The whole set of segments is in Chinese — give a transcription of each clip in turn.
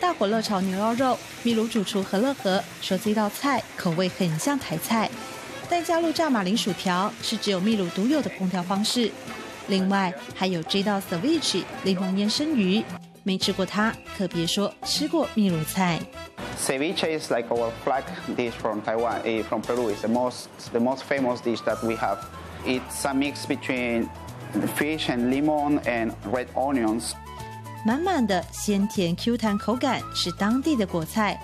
大火热炒牛腰肉，秘鲁主厨何乐和说这道菜口味很像台菜，但加入炸马铃薯条是只有秘鲁独有的烹调方式。另外还有这道 ceviche 柠檬腌生鱼，没吃过它可别说吃过秘鲁菜。Ceviche is like our flag dish from Taiwan, from Peru. It's the most the most famous dish that we have. It's a mix between fish and lemon and red onions. 满满的鲜甜 Q 弹口感是当地的果菜。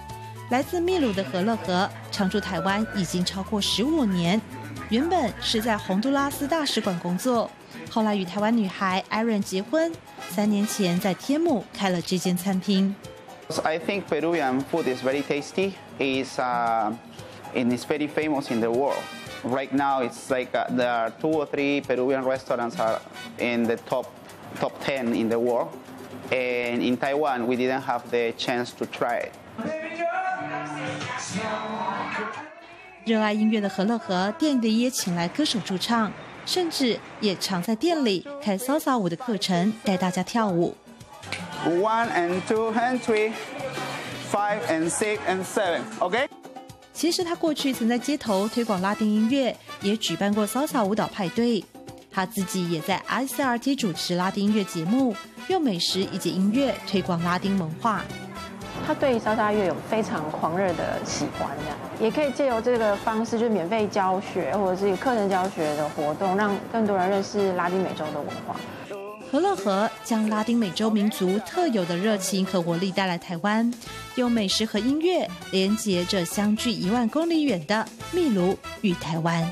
来自秘鲁的何乐和常驻台湾已经超过十五年，原本是在洪都拉斯大使馆工作，后来与台湾女孩 Erin 结婚，三年前在天母开了这间餐厅。I think Peruvian food is very tasty. It's uh, and it's very famous in the world. Right now, it's like uh, there are two or three Peruvian restaurants are in the top top ten in the world. And in Taiwan, we didn't have the chance to try it. 热爱音乐的何乐和，店里也请来歌手驻唱，甚至也常在店里开 salsa 舞的课程，带大家跳舞。One and two and three, five and six and seven. OK。其实他过去曾在街头推广拉丁音乐，也举办过 salsa 舞蹈派对。他自己也在 ICRT 主持拉丁音乐节目，用美食以及音乐推广拉丁文化。他对莎莎乐有非常狂热的喜欢，这样也可以借由这个方式，就是免费教学或者是课程教学的活动，让更多人认识拉丁美洲的文化。何乐和将拉丁美洲民族特有的热情和活力带来台湾，用美食和音乐连接着相距一万公里远的秘鲁与台湾。